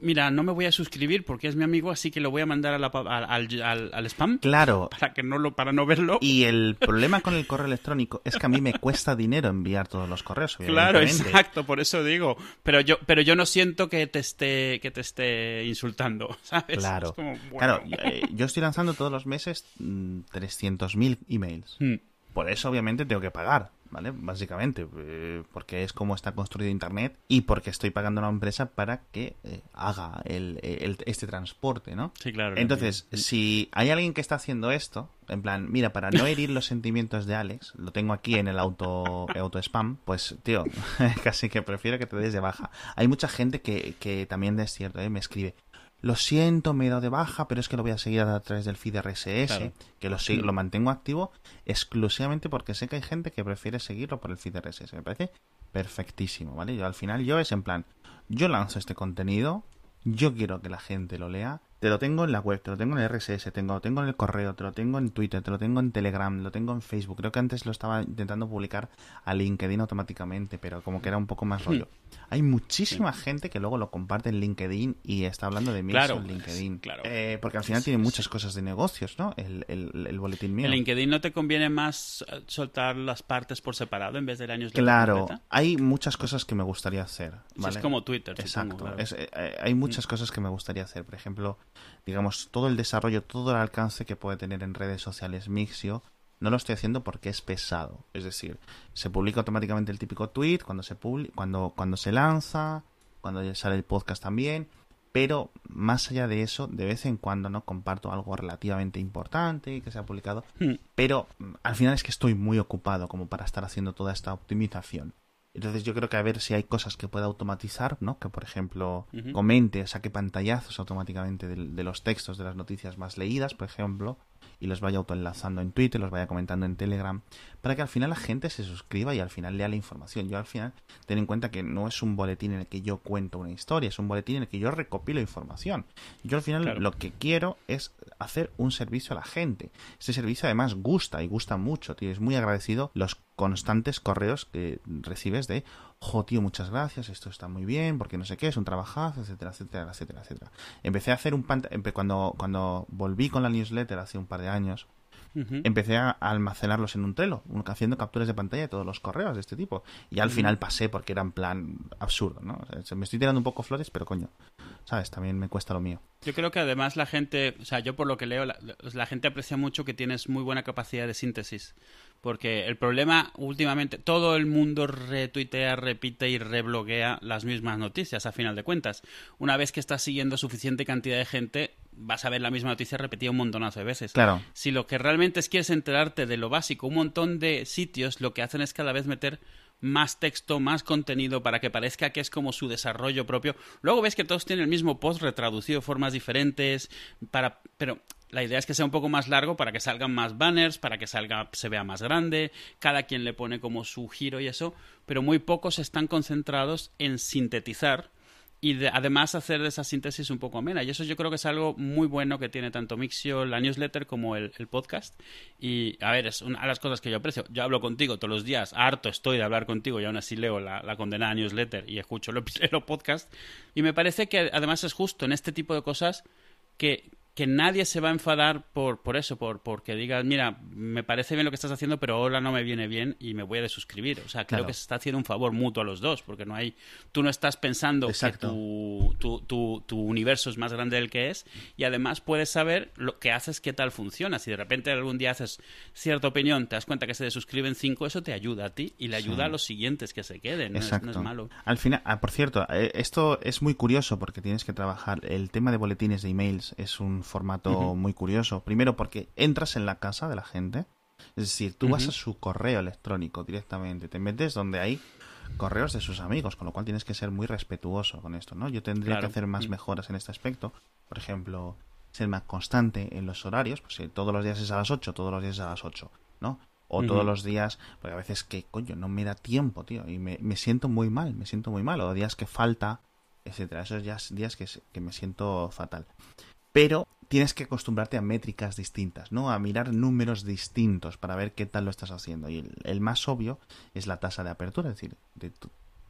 mira, no me voy a suscribir porque es mi amigo, así que lo voy a mandar a la pa- al, al- al- al spam Claro, para que no lo, para no verlo. Y el problema con el correo electrónico es que a mí me cuesta dinero enviar todos los correos. Claro, exacto, por eso digo. Pero yo, pero yo no siento que te esté, que te esté insultando, ¿sabes? Claro. Es como, bueno. Claro, eh, yo estoy lanzando todos los meses mm, 300.000 emails. Hmm. Por eso, obviamente, tengo que pagar, ¿vale? Básicamente, eh, porque es como está construido Internet y porque estoy pagando a una empresa para que eh, haga el, el- este transporte, ¿no? Sí, claro. Entonces, si hay alguien que está haciendo esto, en plan, mira, para no herir los sentimientos de Alex, lo tengo aquí en el auto, auto spam, pues, tío, casi que prefiero que te des de baja. Hay mucha gente que, que también es cierto, ¿eh? me escribe. Lo siento, me he dado de baja, pero es que lo voy a seguir a través del feed RSS, Claro. que lo, sig- lo mantengo activo exclusivamente porque sé que hay gente que prefiere seguirlo por el feed RSS. Me parece perfectísimo, ¿vale? Yo al final yo es en plan, yo lanzo este contenido, yo quiero que la gente lo lea, te lo tengo en la web, te lo tengo en el RSS, tengo, lo tengo en el correo, te lo tengo en Twitter, te lo tengo en Telegram, lo tengo en Facebook. Creo que antes lo estaba intentando publicar a LinkedIn automáticamente, pero como que era un poco más rollo. Hay muchísima gente que luego lo comparte en LinkedIn y está hablando de mí Claro, en LinkedIn. claro. Eh, porque al final tiene muchas cosas de negocios, ¿no? El, el, el boletín mío. ¿En LinkedIn no te conviene más eh, soltar las partes por separado en vez de la newsletter Claro, hay muchas cosas que me gustaría hacer. Es como Twitter, Exacto. supongo, claro. Es- eh, eh, hay muchas cosas que me gustaría hacer. Por ejemplo, digamos, todo el desarrollo, todo el alcance que puede tener en redes sociales Mixio, no lo estoy haciendo porque es pesado. Es decir, se publica automáticamente el típico tweet cuando se cuando, cuando se lanza, cuando sale el podcast también. Pero más allá de eso, de vez en cuando no comparto algo relativamente importante y que se ha publicado. Hmm. Pero mm, al final es que estoy muy ocupado como para estar haciendo toda esta optimización. Entonces yo creo que a ver si hay cosas que pueda automatizar, ¿no? Que por ejemplo comente, saque pantallazos automáticamente de, de los textos de las noticias más leídas, por ejemplo, y los vaya autoenlazando en Twitter, los vaya comentando en Telegram, para que al final la gente se suscriba y al final lea la información. Yo al final ten en cuenta que no es un boletín en el que yo cuento una historia, es un boletín en el que yo recopilo información. Yo al final Claro. lo que quiero es hacer un servicio a la gente. Este servicio además gusta y gusta mucho, tío. Es muy agradecido los constantes correos que recibes de, jo, tío, muchas gracias, esto está muy bien, porque no sé qué, es un trabajazo, etcétera, etcétera, etcétera, etcétera. Empecé a hacer un pant cuando cuando volví con la newsletter hace un par de años, empecé a almacenarlos en un Trello, haciendo capturas de pantalla de todos los correos de este tipo. Y al final pasé porque era en plan absurdo, ¿no? O sea, se- me estoy tirando un poco flores, pero coño, ¿sabes? También me cuesta lo mío. Yo creo que además la gente, o sea, yo por lo que leo, la, la gente aprecia mucho que tienes muy buena capacidad de síntesis. Porque el problema últimamente, todo el mundo retuitea, repite y rebloguea las mismas noticias, a final de cuentas. Una vez que estás siguiendo suficiente cantidad de gente, vas a ver la misma noticia repetida un montonazo de veces. Claro. Si lo que realmente es quieres enterarte de lo básico, un montón de sitios lo que hacen es cada vez meter más texto, más contenido para que parezca que es como su desarrollo propio. Luego ves que todos tienen el mismo post retraducido de formas diferentes, para pero la idea es que sea un poco más largo para que salgan más banners, para que salga se vea más grande, cada quien le pone como su giro y eso, pero muy pocos están concentrados en sintetizar y además hacer esa síntesis un poco amena. Y eso yo creo que es algo muy bueno que tiene tanto Mixio, la newsletter, como el, podcast. Y a ver, es una de las cosas que yo aprecio. Yo hablo contigo todos los días, harto estoy de hablar contigo y aún así leo la, la condenada newsletter y escucho el, el podcast. Y me parece que además es justo en este tipo de cosas que, que nadie se va a enfadar por, por eso, por porque digas, mira, me parece bien lo que estás haciendo, pero ahora no me viene bien y me voy a desuscribir. O sea, creo que se está haciendo un favor mutuo a los dos, porque no hay, tú no estás pensando que tu, tu, tu, universo es más grande del que es y además puedes saber lo que haces, qué tal funciona. Si de repente algún día haces cierta opinión, te das cuenta que se desuscriben cinco, eso te ayuda a ti y le ayuda a los siguientes que se queden. No es, no es, malo. Al final, ah, por cierto, eh, esto es muy curioso porque tienes que trabajar. El tema de boletines de emails es un formato muy curioso. Primero porque entras en la casa de la gente, es decir, tú vas a su correo electrónico directamente, te metes donde hay correos de sus amigos, con lo cual tienes que ser muy respetuoso con esto, ¿no? Yo tendría que hacer más mejoras en este aspecto, por ejemplo, ser más constante en los horarios, pues si todos los días es a las 8, todos los días es a las 8, ¿no? O todos los días, porque a veces que, coño, no me da tiempo, tío, y me, me siento muy mal, me siento muy mal, o días que falta, etcétera, esos días, días que, que me siento fatal. Pero tienes que acostumbrarte a métricas distintas, ¿no? A mirar números distintos para ver qué tal lo estás haciendo. Y el, más obvio es la tasa de apertura, es decir, de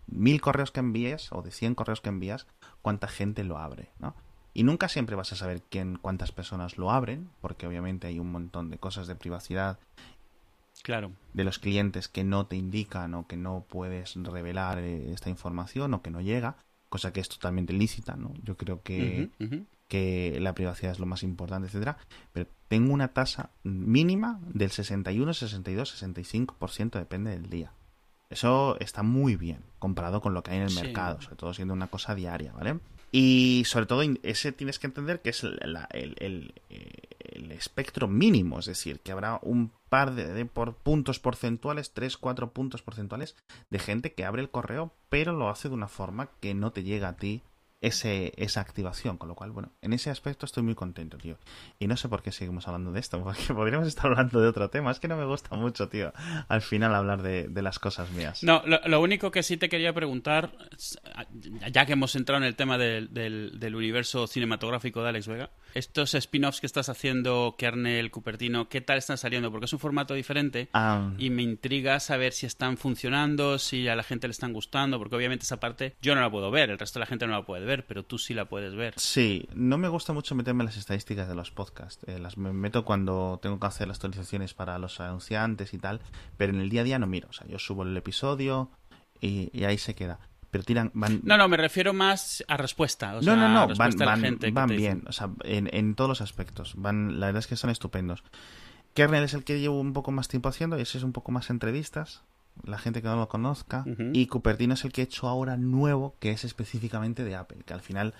mil correos que envíes o de cien correos que envías, cuánta gente lo abre, ¿no? Y nunca siempre vas a saber quién, cuántas personas lo abren, porque obviamente hay un montón de cosas de privacidad claro. de los clientes que no te indican o que no puedes revelar eh, esta información o que no llega, cosa que es totalmente lícita, ¿no? Yo creo que que la privacidad es lo más importante, etcétera, pero tengo una tasa mínima del 61, 62, 65%, depende del día. Eso está muy bien comparado con lo que hay en el mercado, sobre todo siendo una cosa diaria, ¿vale? Y sobre todo ese tienes que entender que es el, el, espectro mínimo, es decir, que habrá un par de, por puntos porcentuales, 3, 4 puntos porcentuales de gente que abre el correo, pero lo hace de una forma que no te llega a ti ese, esa activación. Con lo cual, bueno, en ese aspecto estoy muy contento, tío. Y no sé por qué seguimos hablando de esto, porque podríamos estar hablando de otro tema. Es que no me gusta mucho, tío, al final hablar de, las cosas mías. No, lo, único que sí te quería preguntar, ya que hemos entrado en el tema del, del, universo cinematográfico de Alex Vega, estos spin-offs que estás haciendo, Kernel, Cupertino, ¿qué tal están saliendo? Porque es un formato diferente ah. y me intriga saber si están funcionando, si a la gente le están gustando, porque obviamente esa parte yo no la puedo ver, el resto de la gente no la puede ver, pero tú sí la puedes ver. Sí, no me gusta mucho meterme en las estadísticas de los podcasts. Eh, las me meto cuando tengo que hacer las actualizaciones para los anunciantes y tal, pero en el día a día no miro. O sea, yo subo el episodio y, ahí se queda. Pero tiran, van... No, no, me refiero más a respuesta. no, no, no, van, van, bien. O sea, en, en todos los aspectos. Van, la verdad es que son estupendos. Kernel es el que llevo un poco más tiempo haciendo y ese es un poco más entrevistas la gente que no lo conozca. Y Cupertino es el que he hecho ahora nuevo, que es específicamente de Apple, que al final,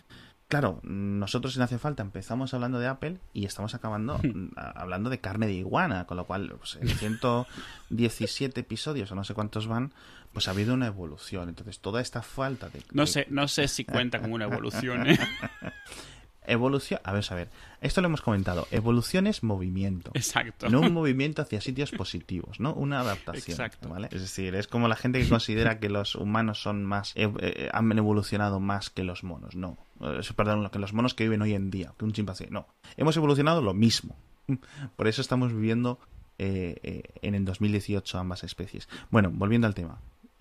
claro, nosotros en Hace Falta empezamos hablando de Apple y estamos acabando hablando de carne de iguana, con lo cual pues, en 117 episodios o no sé cuántos van, pues ha habido una evolución. Entonces, toda esta falta de... No sé, no sé si cuenta como una evolución, ¿eh? Evolución, a ver, a ver, esto lo hemos comentado, evolución es movimiento. Exacto. No un movimiento hacia sitios positivos, ¿no? Una adaptación. Exacto. ¿vale? Es decir, es como la gente que considera que los humanos son más, eh, eh, han evolucionado más que los monos, no. Eh, perdón, los monos que viven hoy en día, que un chimpancé, no. Hemos evolucionado lo mismo. Por eso estamos viviendo en el 2018 ambas especies. Bueno, volviendo al tema.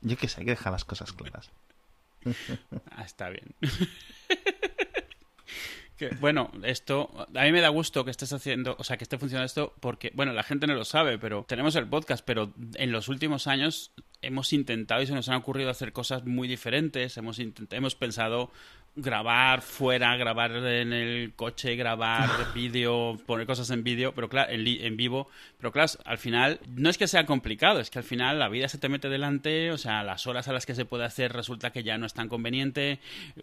yo qué sé, hay que dejar las cosas claras. Ah, está bien. bueno, esto a mí me da gusto que estés haciendo, o sea, que esté funcionando esto porque, bueno, la gente no lo sabe, pero tenemos el podcast, pero en los últimos años hemos intentado y se nos han ocurrido hacer cosas muy diferentes, hemos hemos pensado grabar fuera, grabar en el coche, grabar vídeo, poner cosas en vídeo, pero claro, en, vivo, pero claro, al final no es que sea complicado, es que al final la vida se te mete delante, o sea, las horas a las que se puede hacer resulta que ya no es tan conveniente,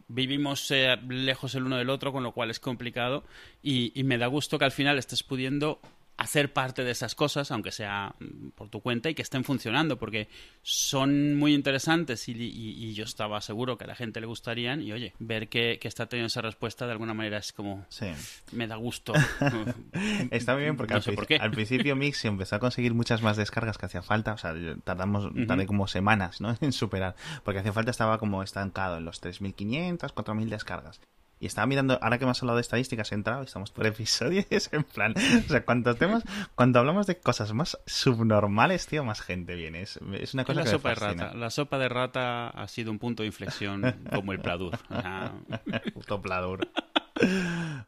vivimos eh, lejos el uno del otro, con lo cual es complicado. Y, y me da gusto que al final estés pudiendo hacer parte de esas cosas, aunque sea mm, por tu cuenta, y que estén funcionando, porque son muy interesantes y, y- y yo estaba seguro que a la gente le gustarían. Y oye, ver que, que está teniendo esa respuesta de alguna manera es como, Sí. me da gusto. Está muy bien porque No al, por al principio Mixi empezó a conseguir muchas más descargas que hacía falta. O sea, tardamos tardé como semanas ¿no? en superar. Porque hacía falta estaba como estancado en los 3.500, 4.000 descargas. Y estaba mirando, ahora que me has hablado de estadísticas, he entrado estamos por episodio y es en plan, o sea, cuántos temas, cuando hablamos de cosas más subnormales, tío, más gente viene. Es, es una Es cosa la que me sopa de fascina. rata. La sopa de rata ha sido un punto de inflexión como el pladur. Sea, Puto pladur.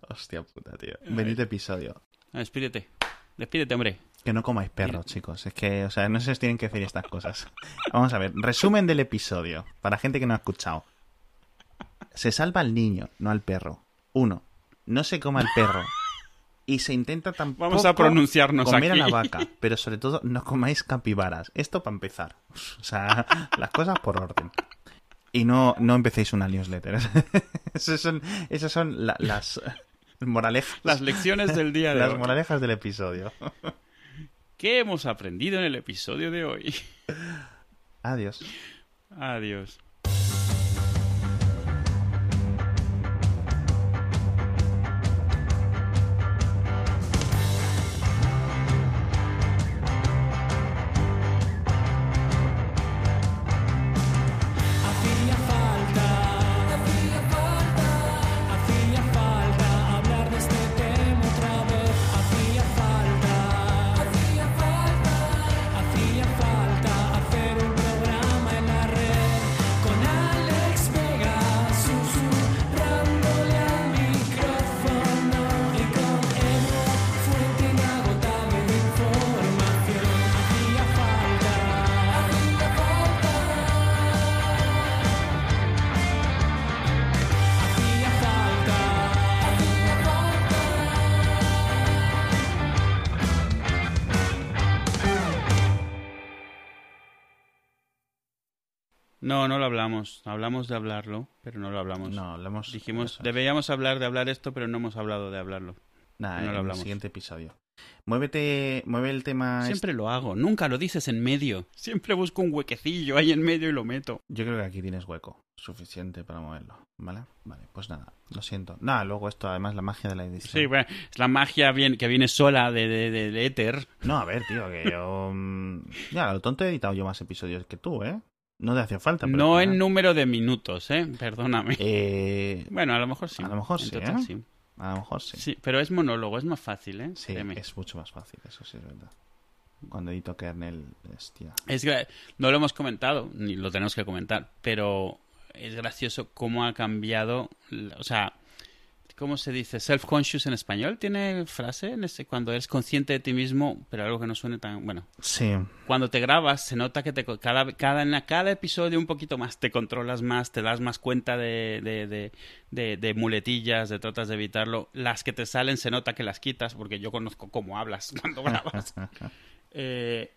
Hostia puta, tío. Bendito episodio. despídete. Despídete, hombre. Que no comáis perros, chicos. Es que, o sea, no se os tienen que decir estas cosas. Vamos a ver, resumen del episodio, para gente que no ha escuchado. Se salva al niño, no al perro. Uno, no se coma al perro. Y se intenta tampoco Vamos a pronunciarnos comer aquí. a la vaca. Pero sobre todo, no comáis capibaras. Esto para empezar. O sea, las cosas por orden. Y no, no empecéis una newsletter. Esas son, esas son la- las moralejas. Las lecciones del día de las hoy. moralejas del episodio. ¿Qué hemos aprendido en el episodio de hoy? Adiós. Adiós. No, no lo hablamos. Hablamos de hablarlo, pero no lo hablamos. No, hablamos. Dijimos, deberíamos hablar de hablar esto, pero no hemos hablado de hablarlo. Nada, no lo en el hablamos. siguiente episodio. Muévete, mueve el tema. Siempre lo hago, nunca lo dices en medio. Siempre busco un huequecillo ahí en medio y lo meto. este. Yo creo que aquí tienes hueco suficiente para moverlo, ¿vale? Vale, pues nada, lo siento. Nada, luego esto, además, la magia de la edición. Sí, bueno, es la magia bien, que viene sola de, de, de- de éter. No, a ver, tío, que yo. mm, Ya, lo tonto he editado yo más episodios que tú, ¿eh? No te hacía falta. pero No en número de minutos, ¿eh? Perdóname. Eh, Bueno, a lo mejor sí. a lo mejor sí, total, ¿eh? sí. a lo mejor sí. Sí, pero es monólogo, es más fácil, ¿eh? Sí, es mucho más fácil, eso sí es verdad. Cuando edito kernel, hostia. Es gra- no lo hemos comentado, ni lo tenemos que comentar, pero es gracioso cómo ha cambiado, o sea, ¿cómo se dice? Self-conscious en español, ¿tiene frase? En ese, cuando eres consciente de ti mismo, pero algo que no suene tan... Bueno, Sí, cuando te grabas se nota que te, cada, cada, en cada episodio un poquito más, te controlas más, te das más cuenta de, de, de, de- de muletillas, de tratas de evitarlo. Las que te salen se nota que las quitas, porque yo conozco cómo hablas cuando grabas. Eh,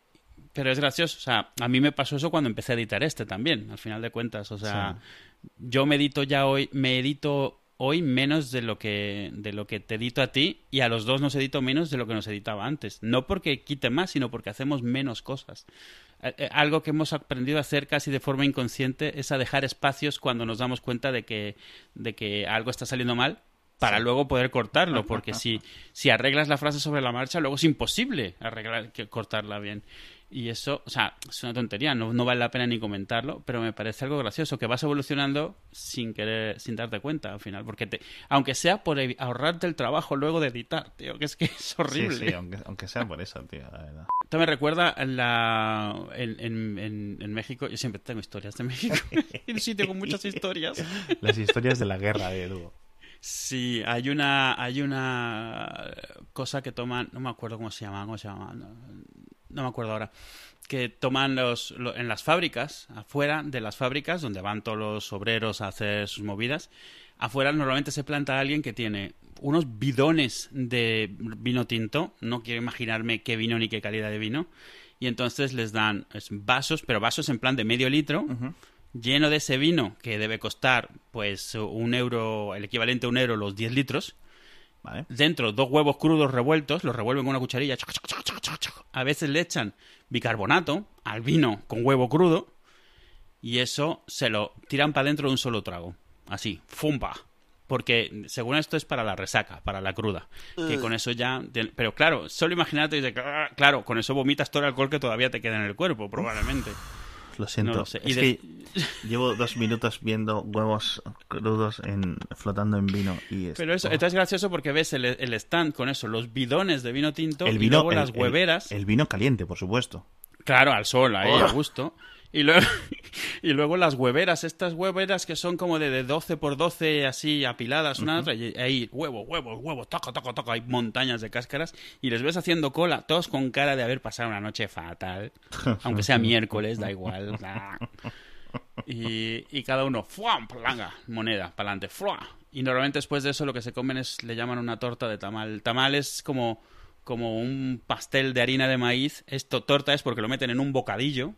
pero es gracioso, o sea, a mí me pasó eso cuando empecé a editar este también, al final de cuentas, o sea, yo me edito ya hoy, me edito hoy menos de lo que de lo que te edito a ti y a los dos nos edito menos de lo que nos editaba antes, no porque quite más, sino porque hacemos menos cosas. Eh, eh, Algo que hemos aprendido a hacer casi de forma inconsciente es a dejar espacios cuando nos damos cuenta de que, de que algo está saliendo mal para luego poder cortarlo, porque si, si arreglas la frase sobre la marcha, luego es imposible arreglar, que, cortarla bien. Y eso, o sea, es una tontería, no, no vale la pena ni comentarlo, pero me parece algo gracioso, que vas evolucionando sin querer, sin darte cuenta al final, porque te, aunque sea por ahorrarte el trabajo luego de editar, tío, que es que es sí, horrible. sí, aunque, aunque sea por eso, tío, la verdad. Esto me recuerda a la, en, en, en, en México, yo siempre tengo historias de México, un sitio con muchas historias. Las historias de la guerra de Edu. Sí, hay una, hay una cosa que toman, no me acuerdo cómo se llama, cómo se llama, no, no me acuerdo ahora, que toman los, lo- en las fábricas, afuera de las fábricas, donde van todos los obreros a hacer sus movidas, afuera normalmente se planta alguien que tiene unos bidones de vino tinto, no quiero imaginarme qué vino ni qué calidad de vino, y entonces les dan vasos, pero vasos en plan de medio litro, lleno de ese vino que debe costar pues un euro, el equivalente a un euro los 10 litros. Vale. dentro dos huevos crudos revueltos, los revuelven con una cucharilla. A veces le echan bicarbonato al vino con huevo crudo y eso se lo tiran para dentro de un solo trago. Así, fumpa. Porque según esto es para la resaca, para la cruda. Que con eso ya. Pero claro, solo imagínate, dice, "Ah", claro, con eso vomitas todo el alcohol que todavía te queda en el cuerpo, probablemente. Lo siento. No lo sé. Y Es de- que llevo dos minutos viendo huevos crudos en, flotando en vino y es- Pero eso, oh. es gracioso porque ves el, el stand con eso, los bidones de vino tinto el y luego el- las hueveras. El, vino caliente, por supuesto. Claro, al sol, ahí, Oh. a gusto. Y luego, y luego las hueveras, estas hueveras que son como de, de 12 por 12 así apiladas una a otra, y ahí huevo, huevo, huevo, toco, toco, toco, hay montañas de cáscaras y les ves haciendo cola, todos con cara de haber pasado una noche fatal, aunque sea miércoles, da igual. da. Y, y cada uno, ¡fuam! Planga, moneda, para adelante, Y normalmente después de eso lo que se comen es, le llaman una torta de tamal. Tamal es como, como un pastel de harina de maíz. Esto, torta es porque lo meten en un bocadillo.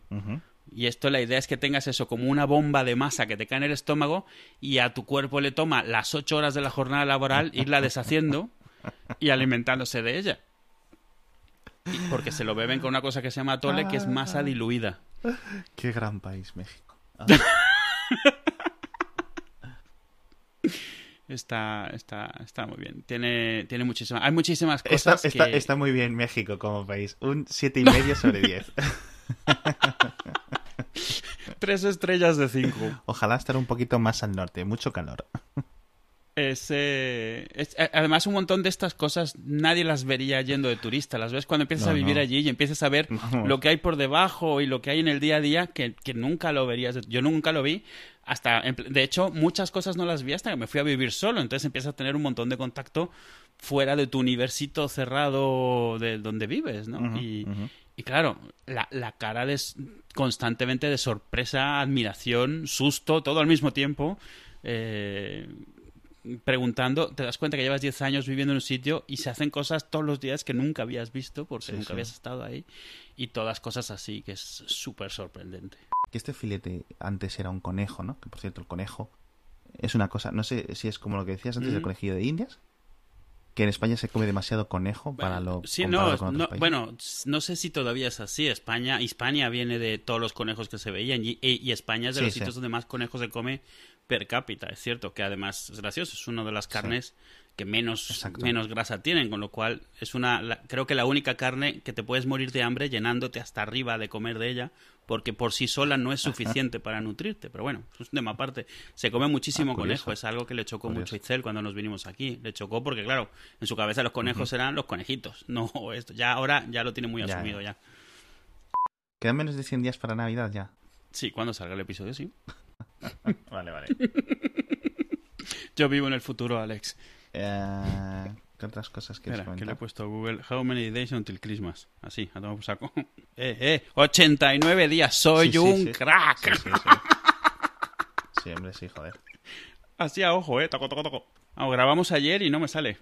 Y esto la idea es que tengas eso como una bomba de masa que te cae en el estómago y a tu cuerpo le toma las ocho horas de la jornada laboral irla deshaciendo y alimentándose de ella. Y- Porque se lo beben con una cosa que se llama tole, que es masa diluida. Qué gran país, México. Ah, Está, está, está muy bien. Tiene, tiene muchísimas, hay muchísimas cosas está- que... está muy bien México como país. Un siete y medio sobre 10. Tres estrellas de cinco. Ojalá estar un poquito más al norte. Mucho calor. Es, eh, es- además, un montón de estas cosas nadie las vería yendo de turista. Las ves cuando empiezas No, a vivir no. allí y empiezas a ver lo que hay por debajo y lo que hay en el día a día que, que nunca lo verías. Yo nunca lo vi. Hasta, de hecho, muchas cosas no las vi hasta que me fui a vivir solo. Entonces empiezas a tener un montón de contacto fuera de tu universito cerrado de donde vives, ¿no? Y. y claro, la, la cara de, constantemente de sorpresa, admiración, susto, todo al mismo tiempo. eh, preguntando, te das cuenta que llevas 10 años viviendo en un sitio y se hacen cosas todos los días que nunca habías visto porque Sí, nunca sí. habías estado ahí y todas cosas así que es súper sorprendente. Que este filete antes era un conejo, ¿no? Que por cierto, el conejo es una cosa. No sé si es como lo que decías antes del Ujú. conejillo de Indias. Que en España se come demasiado conejo para lo. sí, no, con no, bueno, no sé si todavía es así. España, Hispania viene de todos los conejos que se veían y, España es de Sí, los sí. sitios donde más conejos se come per cápita. Es cierto que además es gracioso, es una de las carnes que menos, Exacto. menos grasa tienen, con lo cual es una, la- creo que la única carne que te puedes morir de hambre llenándote hasta arriba de comer de ella, porque por sí sola no es suficiente para nutrirte. Pero bueno, es un tema aparte. Se come muchísimo Ah, conejo, es algo que le chocó Curioso. mucho a Itzel cuando nos vinimos aquí. Le chocó porque, claro, en su cabeza los conejos eran los conejitos, no esto. Ya ahora ya lo tiene muy Ya, asumido ya. Quedan menos de 100 días para Navidad ya. Sí, cuando salga el episodio, sí. Vale, vale. Yo vivo en el futuro, Alex. Eh, ¿Qué otras cosas quieres Espera, que le he comentar? puesto a Google How many days until Christmas. Así, a tomar por saco. Eh, eh, 89 días, soy Sí, un sí. crack. Sí, sí, sí. Sí, hombre, sí, joder. Así a ojo, eh, toco, toco, toco. Vamos, grabamos ayer y no me sale.